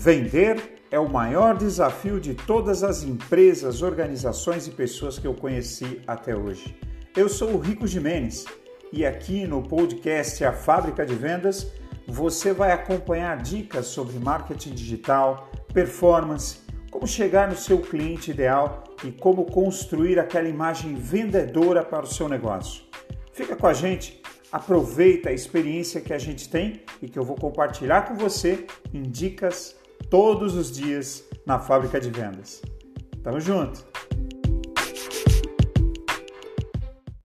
Vender é o maior desafio de todas as empresas, organizações e pessoas que eu conheci até hoje. Eu sou o Rico Jimenez e aqui no podcast A Fábrica de Vendas você vai acompanhar dicas sobre marketing digital, performance, como chegar no seu cliente ideal e como construir aquela imagem vendedora para o seu negócio. Fica com a gente aproveita a experiência que a gente tem e que eu vou compartilhar com você em dicas todos os dias na fábrica de vendas. Tamo junto!